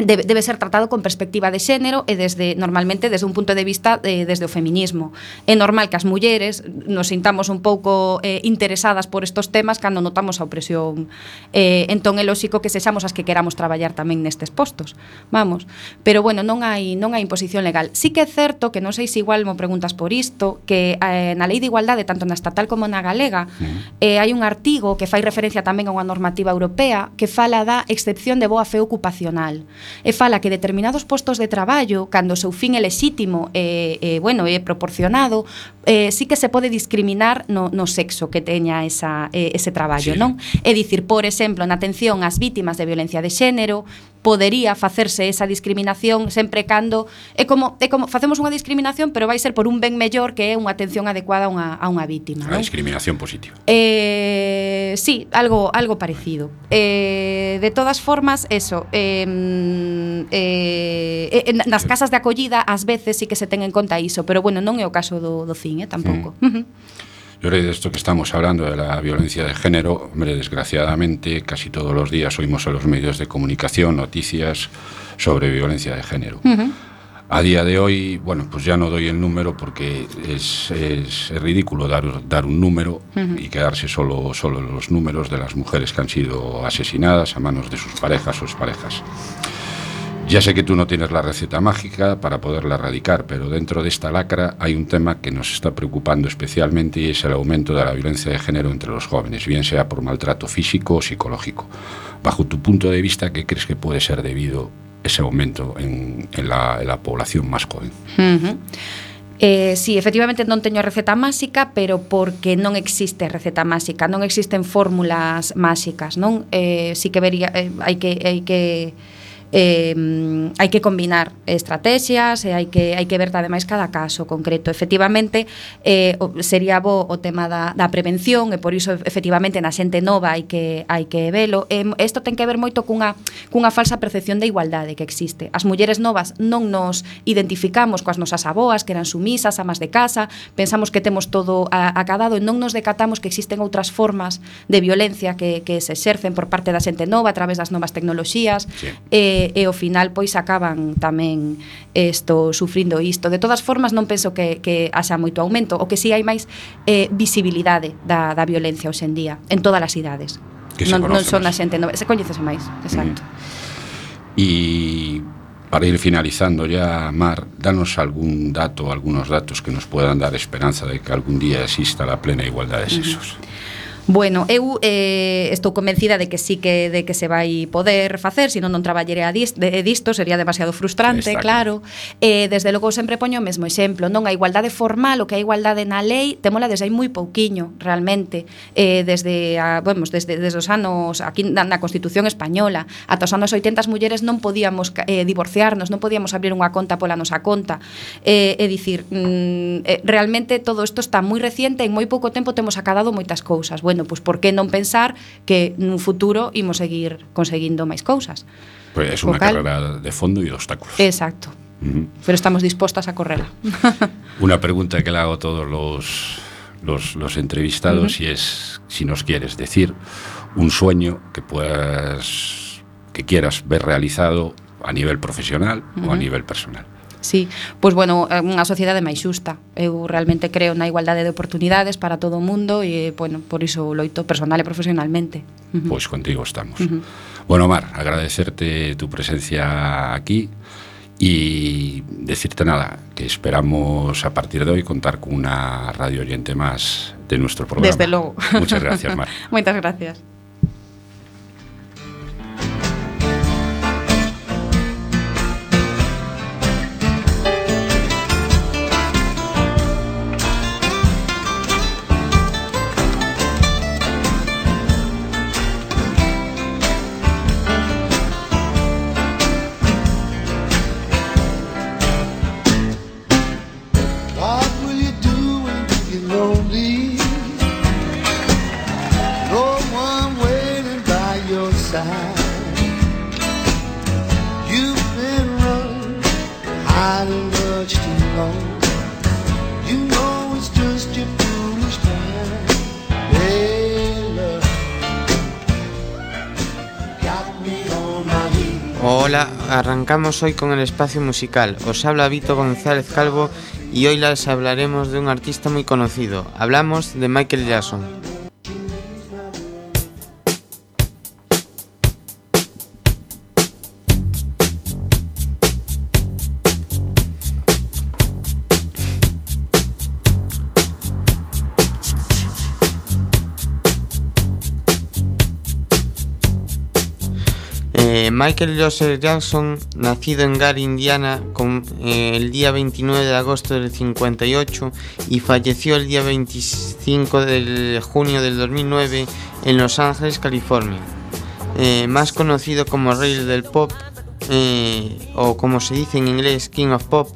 Speaker 8: debe, debe ser tratado con perspectiva de xénero e desde normalmente desde un punto de vista eh, desde o feminismo. É normal que as mulleres nos sintamos un pouco eh, interesadas por estos temas cando notamos a opresión. Eh, entón é lógico que sexamos as que queramos traballar tamén nestes postos. Vamos, pero bueno, non hai non hai imposición legal. Sí que é certo que non sei se igual mo preguntas por isto, que eh, na Lei de Igualdade tanto na estatal como na galega mm. eh, hai un artigo que fai referencia tamén a unha normativa europea que fala da excepción de boa fe ocupacional e fala que determinados postos de traballo, cando o seu fin é lexítimo e, e bueno, é proporcionado, eh, sí que se pode discriminar no, no sexo que teña esa, eh, ese traballo,
Speaker 7: sí.
Speaker 8: non? É dicir, por exemplo, na atención ás vítimas de violencia de xénero, podería facerse esa discriminación sempre cando é como é como facemos unha discriminación, pero vai ser por un ben mellor que é unha atención adecuada a unha a unha vítima,
Speaker 7: A
Speaker 8: ¿no?
Speaker 7: discriminación positiva.
Speaker 8: Eh, sí, algo algo parecido. Eh, de todas formas, eso, eh, eh nas casas de acollida ás veces sí que se ten en conta iso, pero bueno, non é o caso do do CIN, eh, tampouco. Mm.
Speaker 7: Yo creo que de esto que estamos hablando de la violencia de género, hombre, desgraciadamente casi todos los días oímos en los medios de comunicación noticias sobre violencia de género. A día de hoy, bueno, pues ya no doy el número porque es, es- es ridículo dar, dar un número y quedarse solo, solo los números de las mujeres que han sido asesinadas a manos de sus parejas o exparejas. Ya sé que tú no tienes la receta mágica para poderla erradicar, pero dentro de esta lacra hay un tema que nos está preocupando especialmente y es el aumento de la violencia de género entre los jóvenes, bien sea por maltrato físico o psicológico. Bajo tu punto de vista, ¿qué crees que puede ser debido ese aumento en, la, población más joven?
Speaker 8: Eh, sí, efectivamente non teño receta máxica, pero porque non existe receta máxica, non existen fórmulas máxicas, non? Eh, sí que vería, eh, que eh, hai que combinar estrategias e hai que hai que ver ademais cada caso concreto. Efectivamente, eh, sería bo o tema da, da prevención e por iso efectivamente na xente nova hai que hai que velo. E isto ten que ver moito cunha cunha falsa percepción de igualdade que existe. As mulleres novas non nos identificamos coas nosas aboas que eran sumisas, amas de casa, pensamos que temos todo acadado e non nos decatamos que existen outras formas de violencia que, que se exercen por parte da xente nova a través das novas tecnoloxías.
Speaker 7: Sí.
Speaker 8: Eh, e, e ao final pois acaban tamén isto sufrindo isto. De todas formas non penso que, que haxa moito aumento, o que si sí hai máis eh, visibilidade da, da violencia hoxendía en todas as idades.
Speaker 7: Que
Speaker 8: non, non son a xente nova, se coñecese máis, mm. exacto.
Speaker 7: E para ir finalizando ya, Mar, danos algún dato, algunos datos que nos puedan dar esperanza de que algún día exista la plena igualdad de sexos. Uh -huh.
Speaker 8: Bueno, eu eh, estou convencida de que sí que de que se vai poder facer, senón non traballería dis, de, eh, disto, sería demasiado frustrante,
Speaker 7: Está
Speaker 8: claro. Eh, desde logo sempre poño o mesmo exemplo, non a igualdade formal, o que a igualdade na lei, temola desde hai moi pouquiño, realmente. Eh, desde a, bueno, desde desde os anos aquí na, na Constitución española, ata os anos 80 as mulleres non podíamos eh, divorciarnos, non podíamos abrir unha conta pola nosa conta. Eh, é dicir, mm, eh, realmente todo isto está moi reciente, en moi pouco tempo temos acadado moitas cousas. Bueno, pois por que non pensar que nun futuro imos seguir conseguindo máis cousas?
Speaker 7: Pues es una
Speaker 8: Vocal.
Speaker 7: carrera de fondo y de obstáculos.
Speaker 8: Exacto. Pero estamos dispostas a correrla. <laughs>
Speaker 7: Una pregunta que le hago a todos los, los, los entrevistados y es si nos quieres decir un sueño que puedas que quieras ver realizado a nivel profesional o a nivel personal.
Speaker 8: Sí, pois bueno, eh, unha sociedade máis xusta. Eu realmente creo na igualdade de oportunidades para todo o mundo e, bueno, por iso loito personal e profesionalmente.
Speaker 7: Pois contigo estamos. Uh -huh. Bueno, Mar, agradecerte tu presencia aquí e decirte nada, que esperamos a partir de hoy contar con una radio oyente más de nuestro programa.
Speaker 8: Desde logo.
Speaker 7: Muchas gracias, Mar. <laughs>
Speaker 8: Moitas gracias.
Speaker 9: Arrancamos hoy con el espacio musical. Os habla Vito González Calvo y hoy les hablaremos de un artista muy conocido. Hablamos de Michael Jackson. Michael Joseph Jackson, nacido en Gary, Indiana, con, eh, el día 29 de agosto del 58 y falleció el día 25 de junio del 2009 en Los Ángeles, California. Eh, más conocido como Rey del Pop, eh, o como se dice en inglés, King of Pop,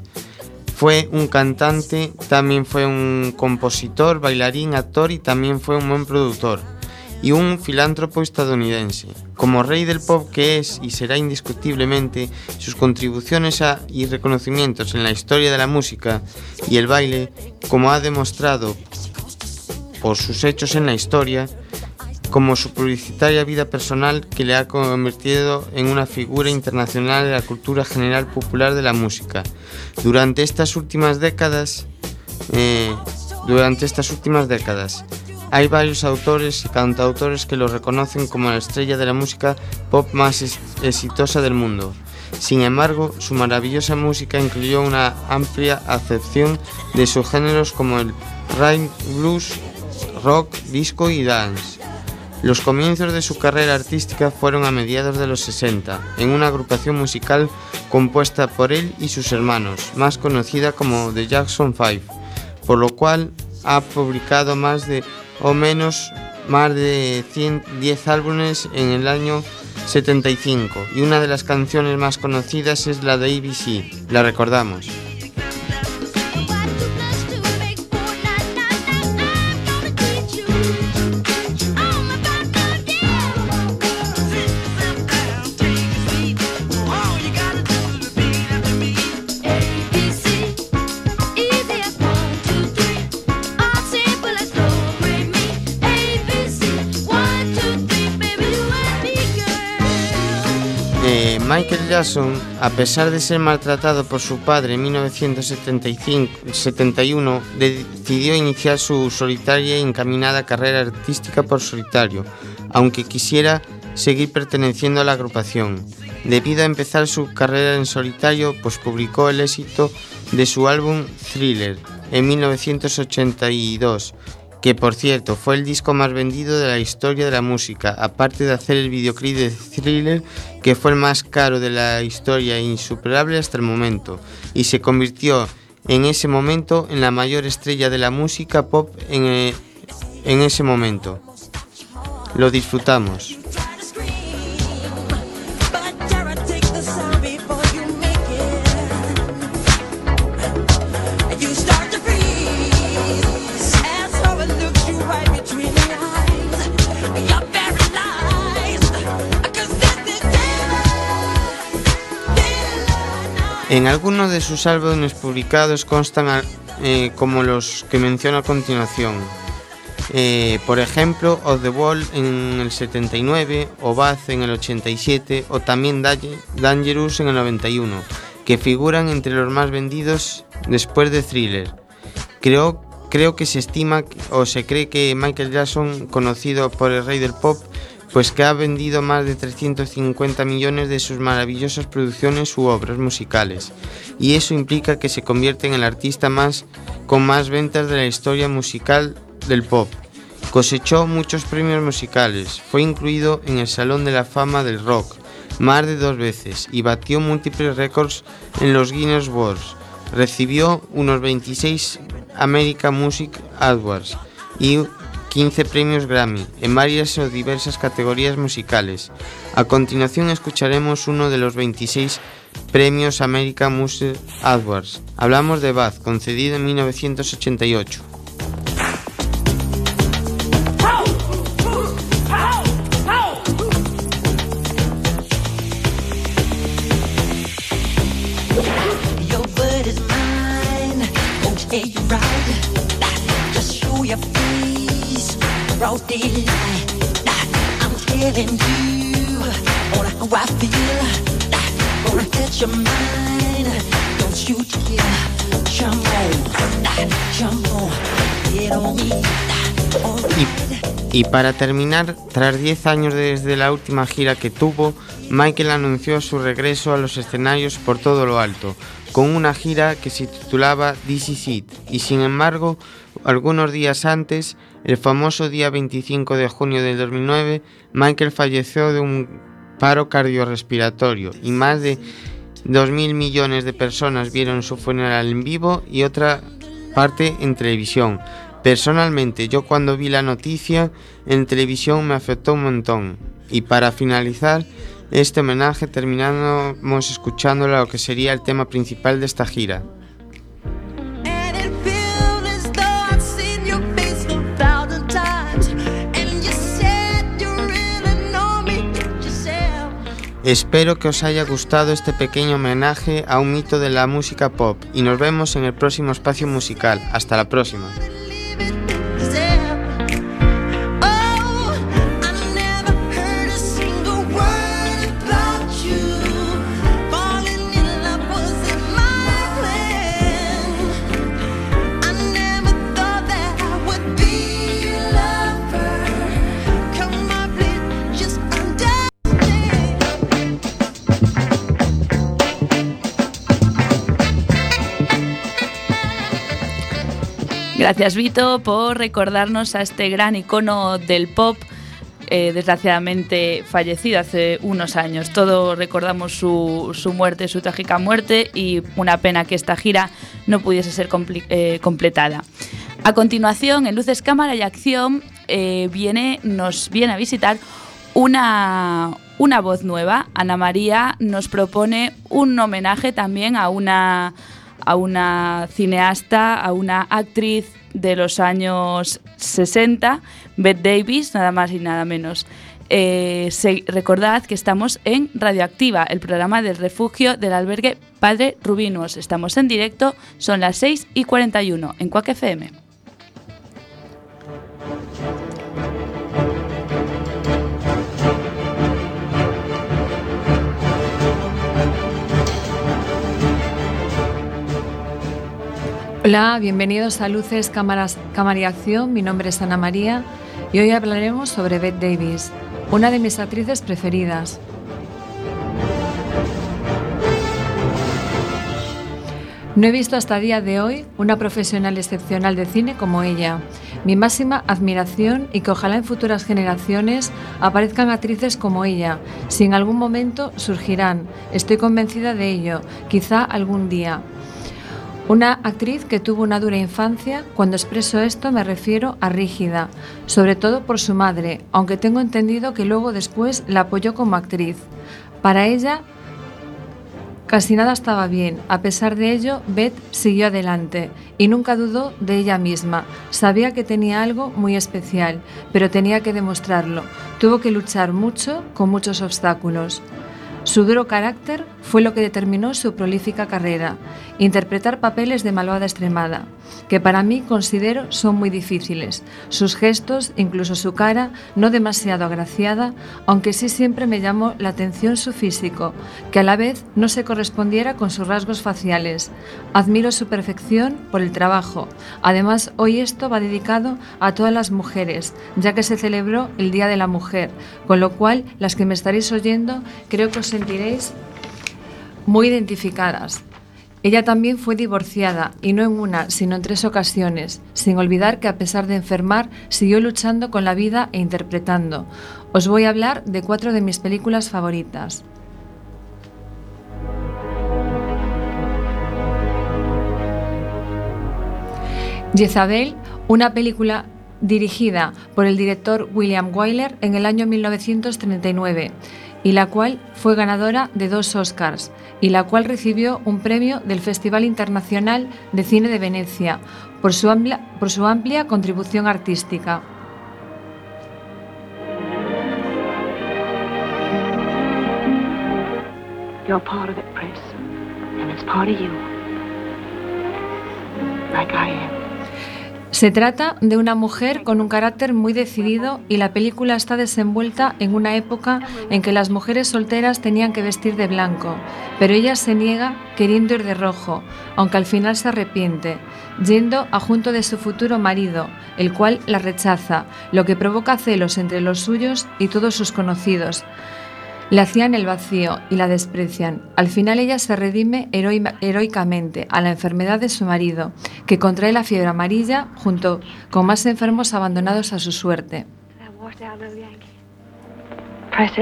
Speaker 9: fue un cantante, también fue un compositor, bailarín, actor y también fue un buen productor y un filántropo estadounidense. Como rey del pop que es y será indiscutiblemente, sus contribuciones a, y reconocimientos en la historia de la música y el baile, como ha demostrado por sus hechos en la historia, como su publicitaria vida personal que le ha convertido en una figura internacional de la cultura general popular de la música. Durante estas últimas décadas, eh, durante estas últimas décadas, hay varios autores y cantautores que lo reconocen como la estrella de la música pop más exitosa del mundo. Sin embargo, su maravillosa música incluyó una amplia acepción de subgéneros como el rhythm, blues, rock, disco y dance. Los comienzos de su carrera artística fueron a mediados de los 60, en una agrupación musical compuesta por él y sus hermanos, más conocida como The Jackson Five, por lo cual ha publicado más de o menos más de 110 álbumes en el año 75 y una de las canciones más conocidas es la de ABC, la recordamos. A pesar de ser maltratado por su padre en 1971, decidió iniciar su solitaria y encaminada carrera artística por solitario, aunque quisiera seguir perteneciendo a la agrupación. Debido a empezar su carrera en solitario, pues publicó el éxito de su álbum Thriller en 1982, que por cierto fue el disco más vendido de la historia de la música, aparte de hacer el videoclip de Thriller, que fue el más caro de la historia e insuperable hasta el momento, y se convirtió en ese momento en la mayor estrella de la música pop en, eh, en ese momento. Lo disfrutamos. En algunos de sus álbumes publicados constan eh, como los que menciono a continuación. Eh, por ejemplo, Of the Wall en el 79, o Bath en el 87, o también Dang- Dangerous en el 91, que figuran entre los más vendidos después de Thriller. Creo, creo que se estima o se cree que Michael Jackson, conocido por el rey del pop, pues que ha vendido más de 350 millones de sus maravillosas producciones u obras musicales, y eso implica que se convierte en el artista más con más ventas de la historia musical del pop. Cosechó muchos premios musicales, fue incluido en el Salón de la Fama del Rock más de dos veces y batió múltiples récords en los Guinness Worlds. Recibió unos 26 American Music Awards y 15 premios Grammy en varias o diversas categorías musicales. A continuación escucharemos uno de los 26 premios American Music Awards. Hablamos de Bath, concedido en 1988.
Speaker 10: Daylight. I'm telling you on how I feel. got your mind. Don't you dare jump on, jump on, get on me.
Speaker 9: Y, y para terminar, tras 10 años desde la última gira que tuvo, Michael anunció su regreso a los escenarios por todo lo alto, con una gira que se titulaba This Is It, y sin embargo, algunos días antes, el famoso día 25 de junio del 2009, Michael falleció de un paro cardiorrespiratorio y más de 2.000 millones de personas vieron su funeral en vivo y otra parte en televisión. Personalmente, yo cuando vi la noticia en televisión me afectó un montón. Y para finalizar este homenaje terminamos escuchando lo que sería el tema principal de esta gira. Espero que os haya gustado este pequeño homenaje a un mito de la música pop y nos vemos en el próximo espacio musical. Hasta la próxima.
Speaker 1: Gracias Vito por recordarnos a este gran icono del pop, eh, desgraciadamente fallecido hace unos años. Todos recordamos su, su muerte, su trágica muerte y una pena que esta gira no pudiese ser eh, completada. A continuación, en Luces, Cámara y Acción, eh, viene, nos viene a visitar una, una voz nueva. Ana María nos propone un homenaje también a una, a una cineasta, a una actriz de los años 60, Bette Davis, nada más y nada menos. Eh, recordad que estamos en Radioactiva, el programa del refugio del albergue Padre Rubinos. Estamos en directo, son las 6 y 41 en Cuac FM.
Speaker 11: Hola, bienvenidos a Luces, Cámaras, Cámara y Acción. Mi nombre es Ana María y hoy hablaremos sobre Bette Davis, una de mis actrices preferidas. No he visto hasta día de hoy una profesional excepcional de cine como ella. Mi máxima admiración y que ojalá en futuras generaciones aparezcan actrices como ella. Si en algún momento surgirán, estoy convencida de ello, quizá algún día. Una actriz que tuvo una dura infancia, cuando expreso esto me refiero a rígida, sobre todo por su madre, aunque tengo entendido que luego después la apoyó como actriz. Para ella casi nada estaba bien, a pesar de ello, Beth siguió adelante y nunca dudó de ella misma. Sabía que tenía algo muy especial, pero tenía que demostrarlo. Tuvo que luchar mucho con muchos obstáculos. Su duro carácter fue lo que determinó su prolífica carrera, interpretar papeles de malvada extremada, que para mí considero son muy difíciles. Sus gestos, incluso su cara, no demasiado agraciada, aunque sí siempre me llamó la atención su físico, que a la vez no se correspondiera con sus rasgos faciales. Admiro su perfección por el trabajo. Además, hoy esto va dedicado a todas las mujeres, ya que se celebró el Día de la Mujer, con lo cual las que me estaréis oyendo creo que os sentiréis muy identificadas. Ella también fue divorciada, y no en una, sino en tres ocasiones, sin olvidar que a pesar de enfermar, siguió luchando con la vida e interpretando. Os voy a hablar de cuatro de mis películas favoritas. Jezabel, una película dirigida por el director William Wyler en el año 1939 y la cual fue ganadora de dos Oscars y la cual recibió un premio del Festival Internacional de Cine de Venecia por su amplia, por su amplia contribución artística.
Speaker 12: You're part of it, it's part of you.
Speaker 11: Se trata de una mujer con un carácter muy decidido y la película está desenvuelta en una época en que las mujeres solteras tenían que vestir de blanco, pero ella se niega queriendo ir de rojo, aunque al final se arrepiente, yendo a junto de su futuro marido, el cual la rechaza, lo que provoca celos entre los suyos y todos sus conocidos. Le hacían el vacío y la desprecian. Al final ella se redime heroi- heroicamente a la enfermedad de su marido, que contrae la fiebre amarilla junto con más enfermos abandonados a su suerte.
Speaker 12: Press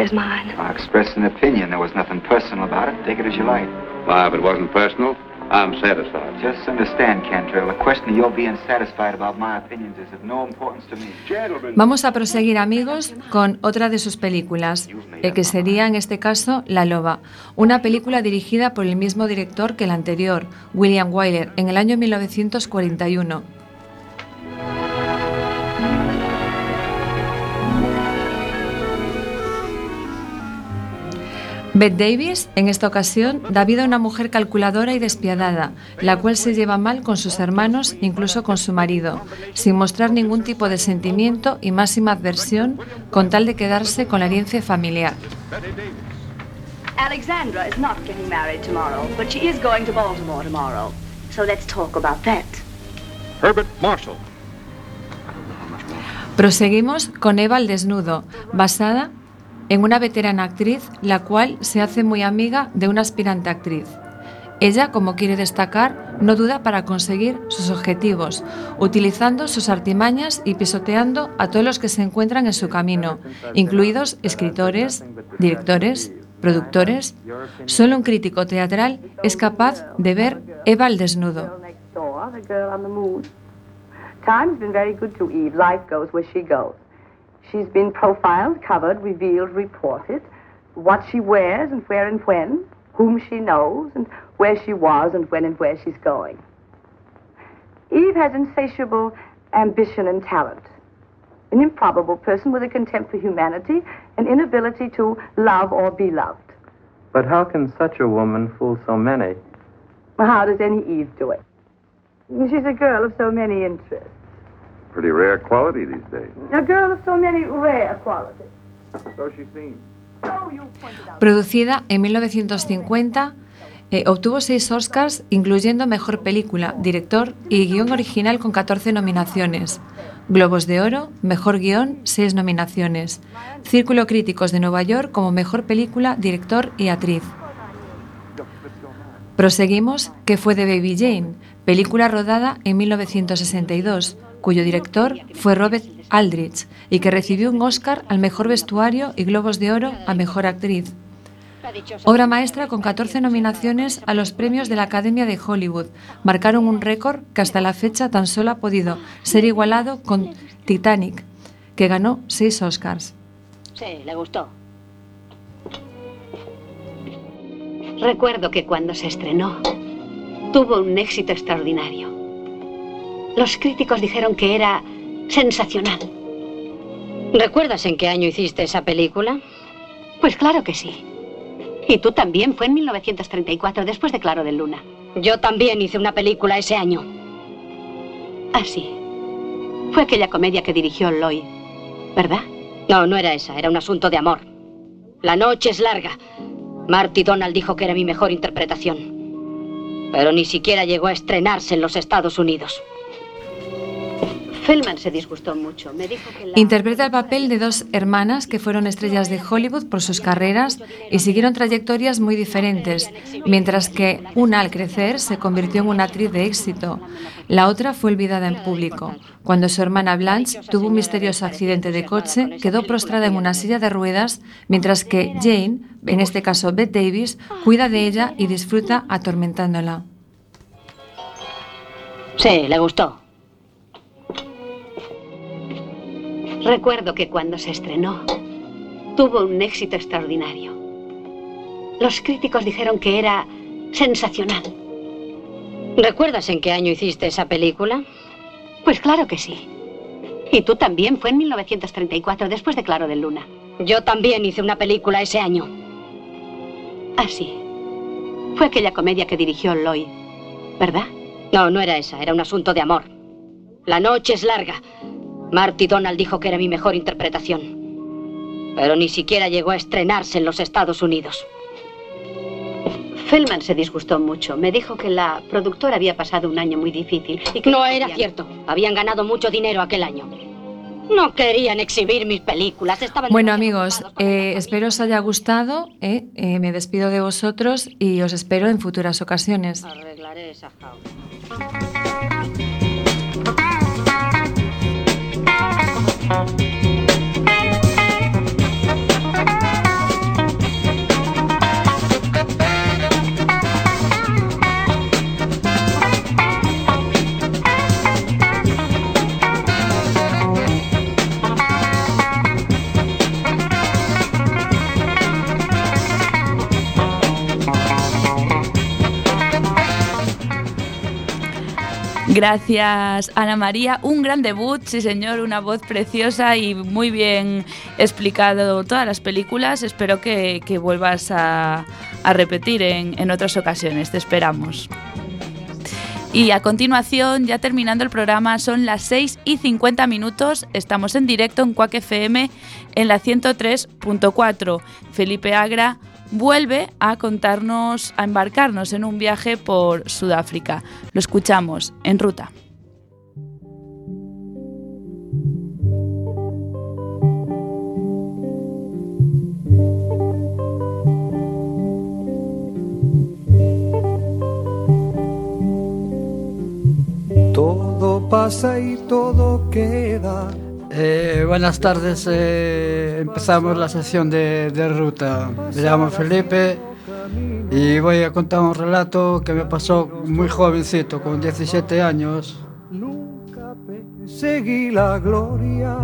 Speaker 13: I'm satisfied.
Speaker 14: Just understand, Cantrell, the question of your being satisfied about my opinions is of no importance to me. Gentlemen.
Speaker 11: Vamos a proseguir, amigos, con otra de sus películas, eh, que sería en este caso La Loba, una película dirigida por el mismo director que la anterior, William Wyler, en el año 1941. Bette Davis, en esta ocasión, da vida a una mujer calculadora y despiadada, la cual se lleva mal con sus hermanos, incluso con su marido, sin mostrar ningún tipo de sentimiento y máxima adversión, con tal de quedarse con la herencia familiar.
Speaker 15: Alexandra is not getting married tomorrow, but she is going to Baltimore tomorrow. So let's talk about that.
Speaker 13: Herbert Marshall.
Speaker 11: Proseguimos con Eva al desnudo, basada en una veterana actriz, la cual se hace muy amiga de una aspirante actriz. Ella, como quiere destacar, no duda para conseguir sus objetivos, utilizando sus artimañas y pisoteando a todos los que se encuentran en su camino, incluidos escritores, directores, productores. Solo un crítico teatral es capaz de ver Eva al desnudo.
Speaker 16: Eve. She's been profiled, covered, revealed, reported. What she wears and where and when, whom she knows and where she was and when and where she's going. Eve has insatiable ambition and talent. An improbable person with a contempt for humanity, an inability to love or be loved.
Speaker 17: But how can such a woman fool so many?
Speaker 16: How does any Eve do it? She's a girl of so many interests.
Speaker 13: Pretty rare quality these days.
Speaker 16: A girl of so many rare qualities.
Speaker 13: So she seems.
Speaker 11: Producida en 1950, eh, obtuvo seis Oscars, incluyendo Mejor Película, Director y Guión Original con 14 nominaciones. Globos de Oro, Mejor Guión, 6 nominaciones. Círculo Críticos de Nueva York como Mejor Película, Director y Actriz. Proseguimos, que fue de Baby Jane, película rodada en 1962, cuyo director fue Robert Aldrich y que recibió un Oscar al mejor vestuario y Globos de Oro a mejor actriz. Obra maestra con 14 nominaciones a los premios de la Academia de Hollywood. Marcaron un récord que hasta la fecha tan solo ha podido ser igualado con Titanic, que ganó seis Oscars.
Speaker 18: Sí, le gustó. Recuerdo que cuando se estrenó, tuvo un éxito extraordinario. Los críticos dijeron que era sensacional.
Speaker 19: ¿Recuerdas en qué año hiciste esa película?
Speaker 18: Pues claro que sí. Y tú también, fue en 1934, después de Claro de Luna.
Speaker 19: Yo también hice una película ese año.
Speaker 18: Ah, sí. Fue aquella comedia que dirigió Lloyd, ¿verdad?
Speaker 19: No, no era esa, era un asunto de amor. La noche es larga. Marty Donald dijo que era mi mejor interpretación. Pero ni siquiera llegó a estrenarse en los Estados Unidos.
Speaker 18: Feldman se disgustó mucho. Me dijo que la...
Speaker 11: Interpreta el papel de dos hermanas que fueron estrellas de Hollywood por sus carreras y siguieron trayectorias muy diferentes, mientras que una al crecer se convirtió en una actriz de éxito. La otra fue olvidada en público. Cuando su hermana Blanche tuvo un misterioso accidente de coche, quedó prostrada en una silla de ruedas, mientras que Jane, en este caso Bette Davis, cuida de ella y disfruta atormentándola.
Speaker 18: Sí, le gustó. Recuerdo que cuando se estrenó, tuvo un éxito extraordinario. Los críticos dijeron que era sensacional.
Speaker 19: ¿Recuerdas en qué año hiciste esa película?
Speaker 18: Pues claro que sí. Y tú también, fue en 1934, después de Claro de Luna.
Speaker 19: Yo también hice una película ese año.
Speaker 18: Ah, sí. Fue aquella comedia que dirigió Lloyd, ¿verdad?
Speaker 19: No, no era esa, era un asunto de amor. La noche es larga. Marty Donald dijo que era mi mejor interpretación. Pero ni siquiera llegó a estrenarse en los Estados Unidos.
Speaker 18: Feldman se disgustó mucho. Me dijo que la productora había pasado un año muy difícil y que
Speaker 19: No era cierto. Habían ganado mucho dinero aquel año. No querían exhibir mis películas. Estaban
Speaker 11: Bueno amigos, eh, espero os haya gustado. eh, eh, me despido de vosotros y os espero en futuras ocasiones.
Speaker 19: Arreglaré esa jaula. Thank you.
Speaker 1: Gracias, Ana María. Un gran debut, sí señor, una voz preciosa y muy bien explicado todas las películas. Espero que, que vuelvas a, repetir en, en otras ocasiones. Te esperamos. Y a continuación, ya terminando el programa, son las 6 y 50 minutos. Estamos en directo en Quack FM en la 103.4. Felipe Agra vuelve a contarnos, a embarcarnos en un viaje por Sudáfrica. Lo escuchamos en ruta.
Speaker 20: Todo pasa y todo queda.
Speaker 21: Eh, buenas tardes, eh, empezamos la sesión de, de ruta. Me llamo Felipe y voy a contar un relato que me pasó muy jovencito, con 17 años.
Speaker 20: Seguí la gloria,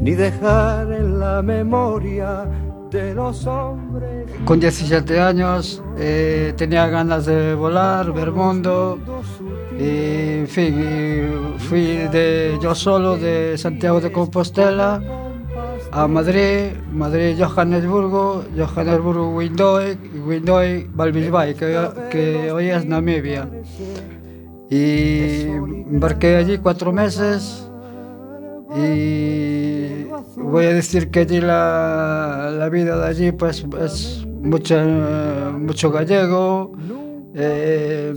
Speaker 20: ni dejar en la memoria de los hombres.
Speaker 21: Con 17 años eh, tenía ganas de volar, ver mundo. E, en fin, e, fui de yo solo de Santiago de Compostela a Madrid, Madrid Johannesburgo, Johannesburgo Windhoek e Windhoek Balbisbay, que, que hoy es Namibia. Y embarqué allí cuatro meses y voy a decir que allí la, la vida de allí pues es mucho, mucho gallego, eh,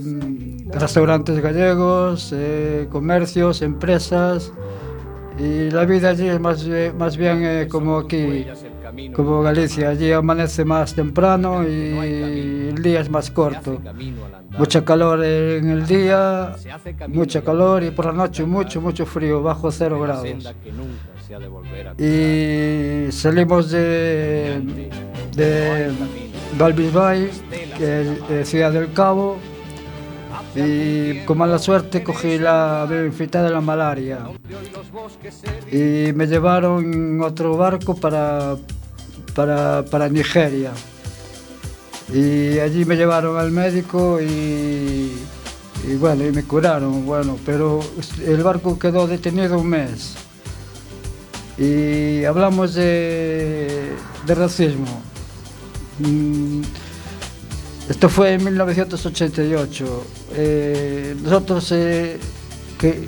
Speaker 21: restaurantes gallegos, eh, comercios, empresas y la vida allí es más, más bien eh, como aquí, como Galicia, allí amanece más temprano y el día es más corto. Mucha calor en el día, mucha calor y por la noche mucho, mucho frío, bajo cero grados. Y salimos de, de Galvis Bay, eh, Ciudad del Cabo, y con mala suerte cogí la infecté de la malaria. Y me llevaron otro barco para, para, para Nigeria. Y allí me llevaron al médico y, y bueno, y me curaron, bueno, pero el barco quedó detenido un mes. Y hablamos de, de racismo. Mm, Esto fue en 1988. Eh, nosotros, eh, que,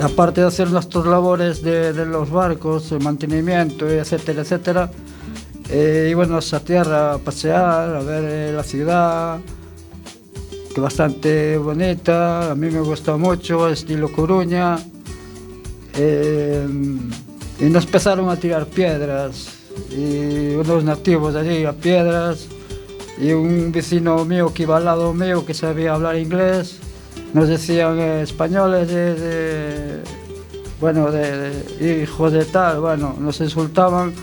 Speaker 21: aparte de hacer nuestras labores de, los barcos, el mantenimiento, etcétera, etcétera, eh, íbamos a tierra a pasear, a ver eh, la ciudad, que bastante bonita, a mí me gusta mucho, estilo Coruña. Eh, y nos empezaron a tirar piedras, e unos nativos allí a piedras e un vecino mío que iba al lado mío que sabía hablar inglés nos decían eh, españoles de, de, bueno de, de, hijos de tal bueno nos insultaban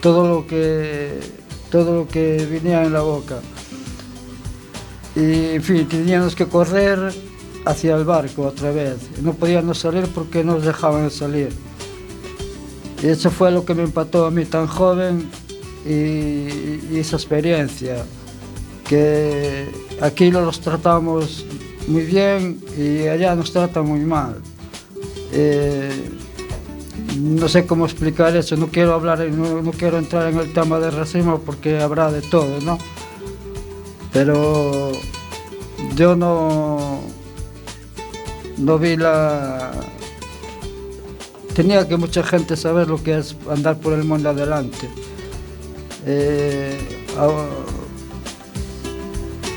Speaker 21: todo lo que todo lo que venía en la boca. Y en fin teníamos que correr hacia el barco otra vez. No podíamos salir porque nos dejaban salir. Y eso fue lo que me empató a mí tan joven y, esa experiencia. Que aquí los tratamos muy bien y allá nos tratan muy mal. Eh, no sé cómo explicar eso, no quiero hablar, no, no quiero entrar en el tema del racismo porque habrá de todo, ¿no? Pero yo no, no vi la... Tenía que mucha gente saber lo que es andar por el mundo adelante. Eh,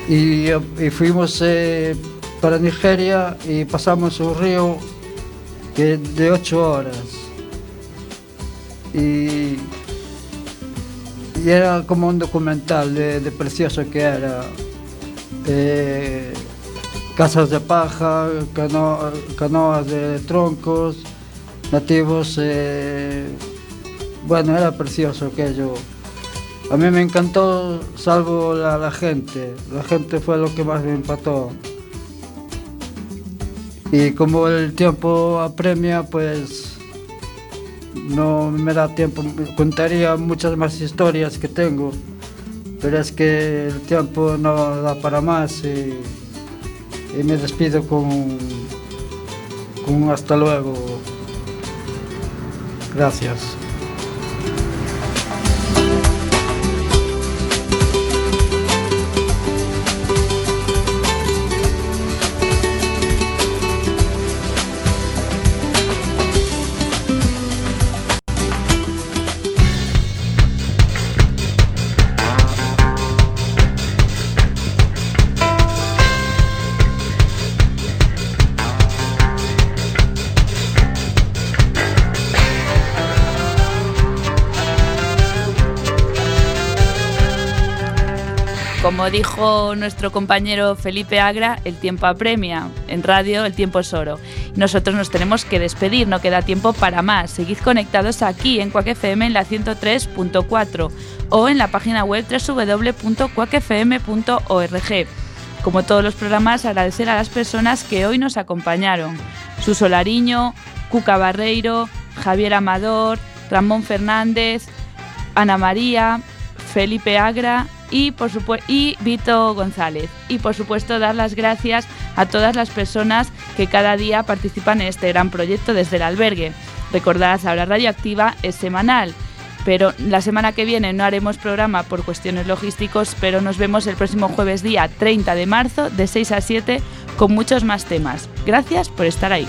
Speaker 21: y, fuimos eh, para Nigeria y pasamos un río que de ocho horas. Y, era como un documental de, precioso que era. Eh, casas de paja, cano- canoas de troncos, nativos. eh, bueno, era precioso aquello. A mí me encantó, salvo la, la gente. La gente fue lo que más me impactó. Y como el tiempo apremia, pues no me da tiempo. Contaría muchas más historias que tengo, pero es que el tiempo no da para más y, y me despido con, con hasta luego. Gracias.
Speaker 1: Dijo nuestro compañero Felipe Agra, el tiempo apremia. En radio el tiempo es oro. Nosotros nos tenemos que despedir, no queda tiempo para más. Seguid conectados aquí en Quack FM en la 103.4 o en la página web www.quackfm.org. Como todos los programas, agradecer a las personas que hoy nos acompañaron. Suso Lariño, Cuca Barreiro, Javier Amador, Ramón Fernández, Ana María, Felipe Agra y, por y Vito González. Y por supuesto dar las gracias a todas las personas que cada día participan en este gran proyecto desde el albergue. Recordad, ahora Radioactiva es semanal. Pero la semana que viene no haremos programa por cuestiones logísticos, pero nos vemos el próximo jueves día 30 de marzo de 6 a 7 con muchos más temas. Gracias por estar ahí.